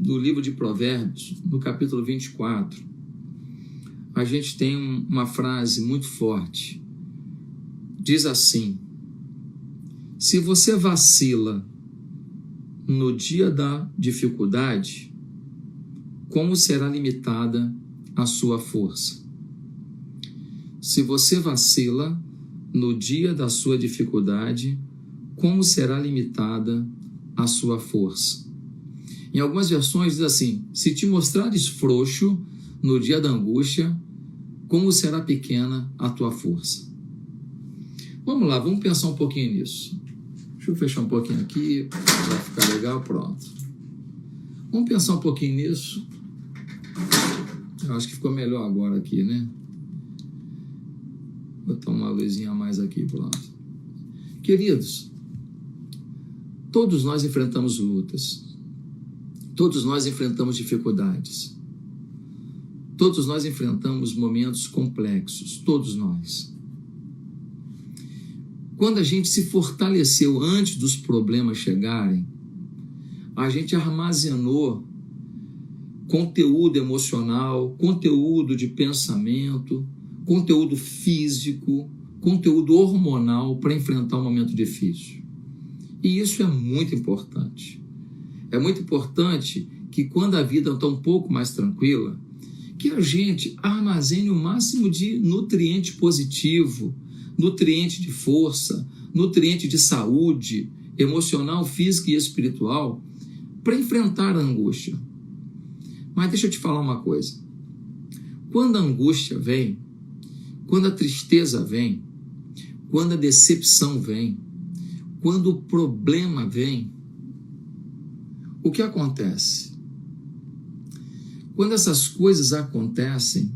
do livro de Provérbios, no capítulo 24, a gente tem uma frase muito forte. Diz assim: Se você vacila no dia da dificuldade, como será limitada a sua força? Se você vacila no dia da sua dificuldade, como será limitada a sua força? Em algumas versões diz assim: Se te mostrares frouxo no dia da angústia, como será pequena a tua força? Vamos lá, vamos pensar um pouquinho nisso. Deixa eu fechar um pouquinho aqui, vai ficar legal, pronto. Vamos pensar um pouquinho nisso. Eu acho que ficou melhor agora aqui, né? Vou botar uma luzinha a mais aqui, pronto. Queridos, todos nós enfrentamos lutas. Todos nós enfrentamos dificuldades. Todos nós enfrentamos momentos complexos, todos nós. Quando a gente se fortaleceu antes dos problemas chegarem, a gente armazenou conteúdo emocional, conteúdo de pensamento, conteúdo físico, conteúdo hormonal para enfrentar um momento difícil. E isso é muito importante. É muito importante que quando a vida está um pouco mais tranquila, que a gente armazene o máximo de nutriente positivo, nutriente de força, nutriente de saúde emocional, física e espiritual para enfrentar a angústia. Mas deixa eu te falar uma coisa. Quando a angústia vem, quando a tristeza vem, quando a decepção vem, quando o problema vem, o que acontece? Quando essas coisas acontecem,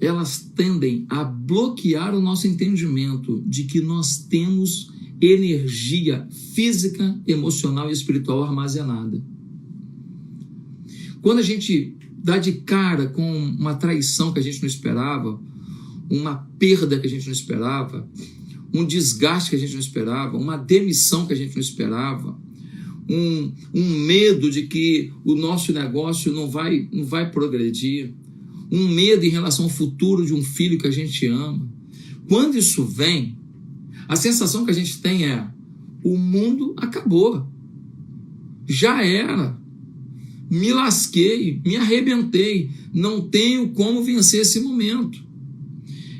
elas tendem a bloquear o nosso entendimento de que nós temos energia física, emocional e espiritual armazenada. Quando a gente dá de cara com uma traição que a gente não esperava, uma perda que a gente não esperava, um desgaste que a gente não esperava, uma demissão que a gente não esperava, um, um medo de que o nosso negócio não vai, não vai progredir, um medo em relação ao futuro de um filho que a gente ama. Quando isso vem, a sensação que a gente tem é: o mundo acabou, já era, me lasquei, me arrebentei, não tenho como vencer esse momento.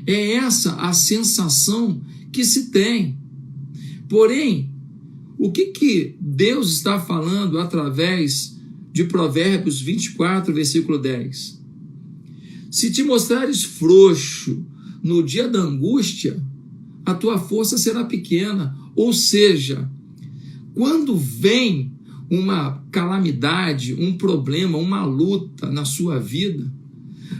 É essa a sensação que se tem. Porém, o que, que Deus está falando através de Provérbios 24, versículo 10? Se te mostrares frouxo no dia da angústia, a tua força será pequena. Ou seja, quando vem uma calamidade, um problema, uma luta na sua vida,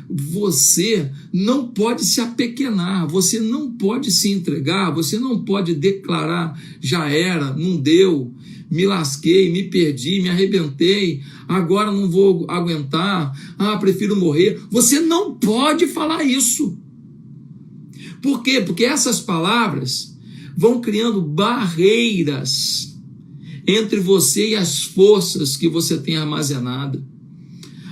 você não pode se apequenar, você não pode se entregar, você não pode declarar: já era, não deu, me lasquei, me perdi, me arrebentei, agora não vou aguentar, ah, prefiro morrer. Você não pode falar isso. Por quê? Porque essas palavras vão criando barreiras entre você e as forças que você tem armazenada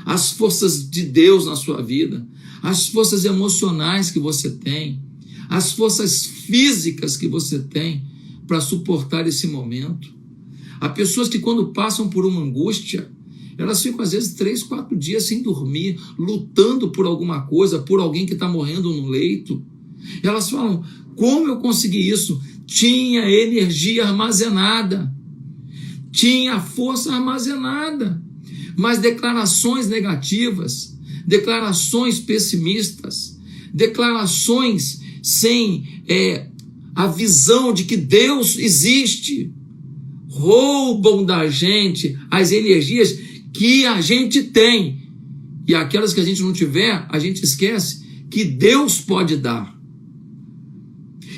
as forças de Deus na sua vida, as forças emocionais que você tem, as forças físicas que você tem para suportar esse momento. Há pessoas que, quando passam por uma angústia, elas ficam às vezes três, quatro dias sem dormir, lutando por alguma coisa, por alguém que está morrendo no leito. Elas falam: como eu consegui isso? Tinha energia armazenada, tinha força armazenada mas declarações negativas, declarações pessimistas, declarações sem é, a visão de que Deus existe, roubam da gente as energias que a gente tem. E aquelas que a gente não tiver, a gente esquece que Deus pode dar.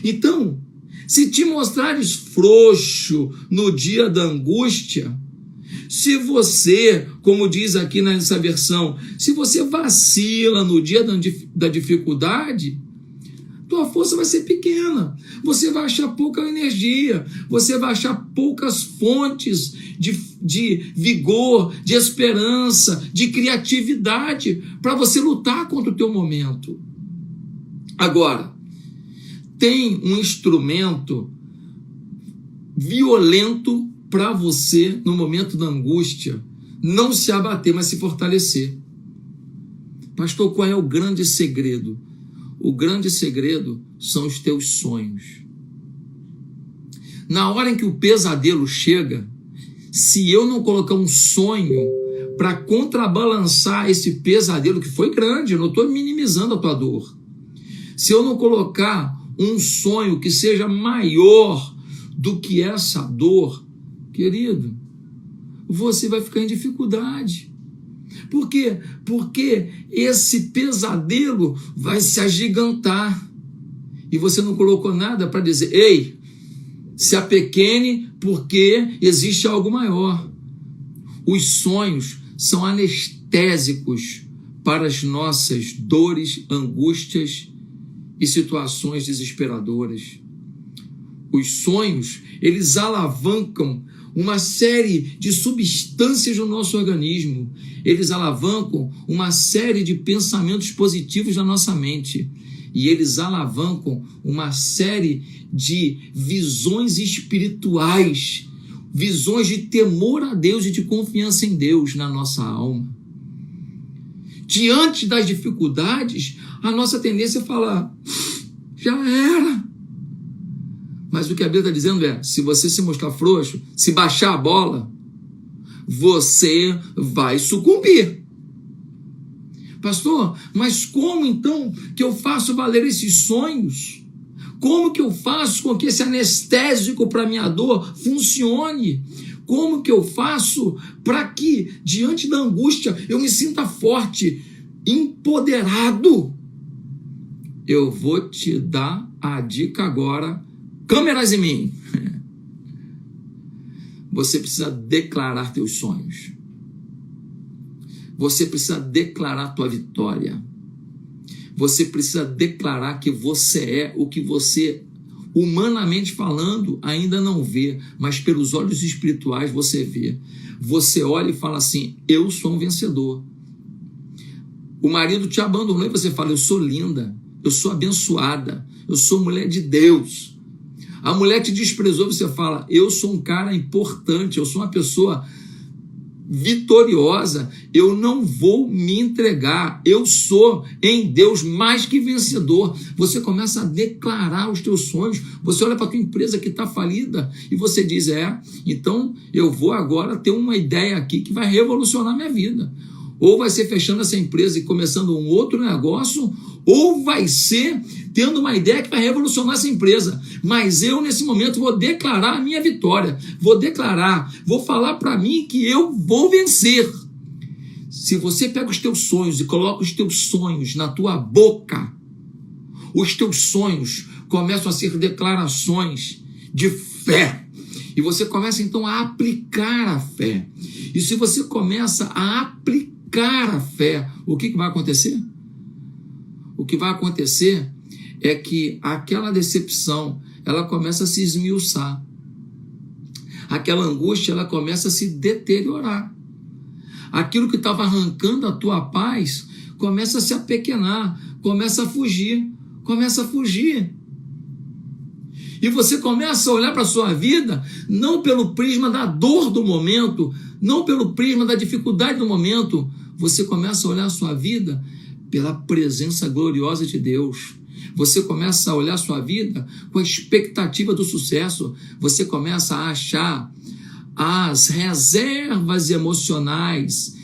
Então, se te mostrares frouxo no dia da angústia, se você, como diz aqui nessa versão, se você vacila no dia da dificuldade, tua força vai ser pequena. Você vai achar pouca energia, você vai achar poucas fontes de, de vigor, de esperança, de criatividade para você lutar contra o teu momento. Agora, tem um instrumento violento para você no momento da angústia não se abater, mas se fortalecer. Pastor, qual é o grande segredo? O grande segredo são os teus sonhos. Na hora em que o pesadelo chega, se eu não colocar um sonho para contrabalançar esse pesadelo que foi grande, eu não estou minimizando a tua dor. Se eu não colocar um sonho que seja maior do que essa dor, querido, você vai ficar em dificuldade. Por quê? Porque esse pesadelo vai se agigantar. E você não colocou nada para dizer, ei, se apequene porque existe algo maior. Os sonhos são anestésicos para as nossas dores, angústias e situações desesperadoras. Os sonhos, eles alavancam uma série de substâncias no nosso organismo. Eles alavancam uma série de pensamentos positivos na nossa mente. E eles alavancam uma série de visões espirituais, visões de temor a Deus e de confiança em Deus na nossa alma. Diante das dificuldades, a nossa tendência é falar: já era mas o que a Bíblia está dizendo é: se você se mostrar frouxo, se baixar a bola, você vai sucumbir. Pastor, mas como então que eu faço valer esses sonhos? Como que eu faço com que esse anestésico para minha dor funcione? Como que eu faço para que, diante da angústia, eu me sinta forte, empoderado? Eu vou te dar a dica agora câmeras em mim. Você precisa declarar teus sonhos. Você precisa declarar tua vitória. Você precisa declarar que você é o que você, humanamente falando, ainda não vê, mas pelos olhos espirituais você vê. Você olha e fala assim: Eu sou um vencedor. O marido te abandonou e você fala: Eu sou linda, eu sou abençoada, eu sou mulher de Deus. A mulher te desprezou, você fala: Eu sou um cara importante, eu sou uma pessoa vitoriosa, eu não vou me entregar, eu sou em Deus mais que vencedor. Você começa a declarar os teus sonhos, você olha para a tua empresa que está falida e você diz: É, então eu vou agora ter uma ideia aqui que vai revolucionar minha vida. Ou vai ser fechando essa empresa e começando um outro negócio, ou vai ser tendo uma ideia que vai revolucionar essa empresa. Mas eu, nesse momento, vou declarar a minha vitória. Vou declarar, vou falar para mim que eu vou vencer. Se você pega os teus sonhos e coloca os teus sonhos na tua boca, os teus sonhos começam a ser declarações de fé. E você começa então a aplicar a fé. E se você começa a aplicar a fé, o que, que vai acontecer? O que vai acontecer é que aquela decepção ela começa a se esmiuçar. Aquela angústia ela começa a se deteriorar. Aquilo que estava arrancando a tua paz começa a se apequenar, começa a fugir, começa a fugir. E você começa a olhar para a sua vida não pelo prisma da dor do momento, não pelo prisma da dificuldade do momento, você começa a olhar a sua vida pela presença gloriosa de Deus. Você começa a olhar a sua vida com a expectativa do sucesso. Você começa a achar as reservas emocionais,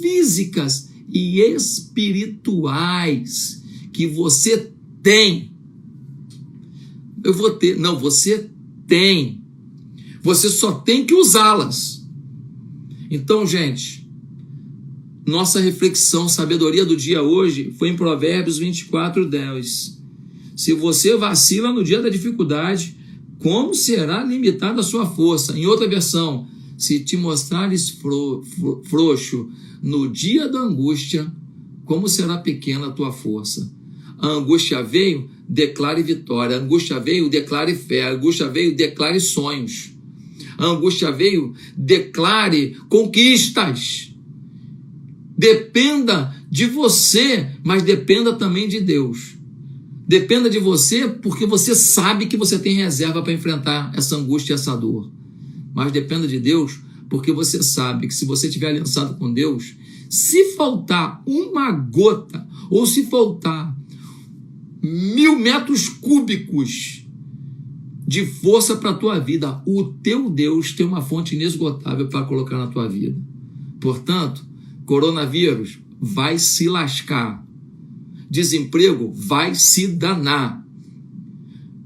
físicas e espirituais que você tem. Eu vou ter. Não, você tem. Você só tem que usá-las. Então, gente, nossa reflexão, sabedoria do dia hoje foi em Provérbios 24, 10. Se você vacila no dia da dificuldade, como será limitada a sua força? Em outra versão, se te mostrares fro, fro, frouxo no dia da angústia, como será pequena a tua força? A angústia veio, declare vitória. Angústia veio, declare fé. Angústia veio, declare sonhos. Angústia veio, declare conquistas. Dependa de você, mas dependa também de Deus. Dependa de você porque você sabe que você tem reserva para enfrentar essa angústia e essa dor. Mas dependa de Deus porque você sabe que se você estiver aliançado com Deus, se faltar uma gota ou se faltar mil metros cúbicos de força para a tua vida, o teu Deus tem uma fonte inesgotável para colocar na tua vida. Portanto, coronavírus vai se lascar. Desemprego vai se danar.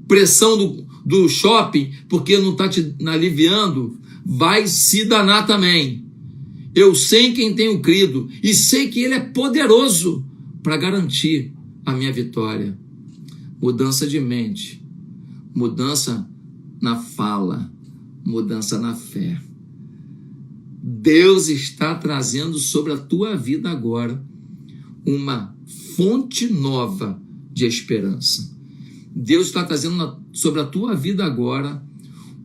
Pressão do, do shopping, porque não está te aliviando, vai se danar também. Eu sei quem tenho crido e sei que Ele é poderoso para garantir a minha vitória. Mudança de mente, mudança na fala, mudança na fé. Deus está trazendo sobre a tua vida agora uma fonte nova de esperança. Deus está trazendo sobre a tua vida agora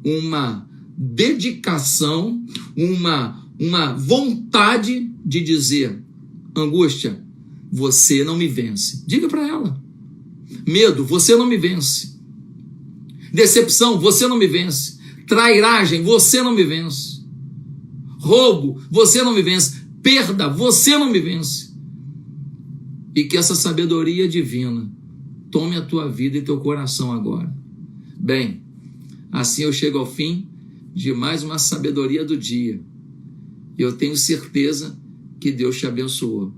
uma dedicação, uma, uma vontade de dizer: angústia, você não me vence. Diga para ela. Medo, você não me vence. Decepção, você não me vence. Trairagem, você não me vence. Roubo, você não me vence. Perda, você não me vence. E que essa sabedoria divina tome a tua vida e teu coração agora. Bem, assim eu chego ao fim de mais uma sabedoria do dia. Eu tenho certeza que Deus te abençoou.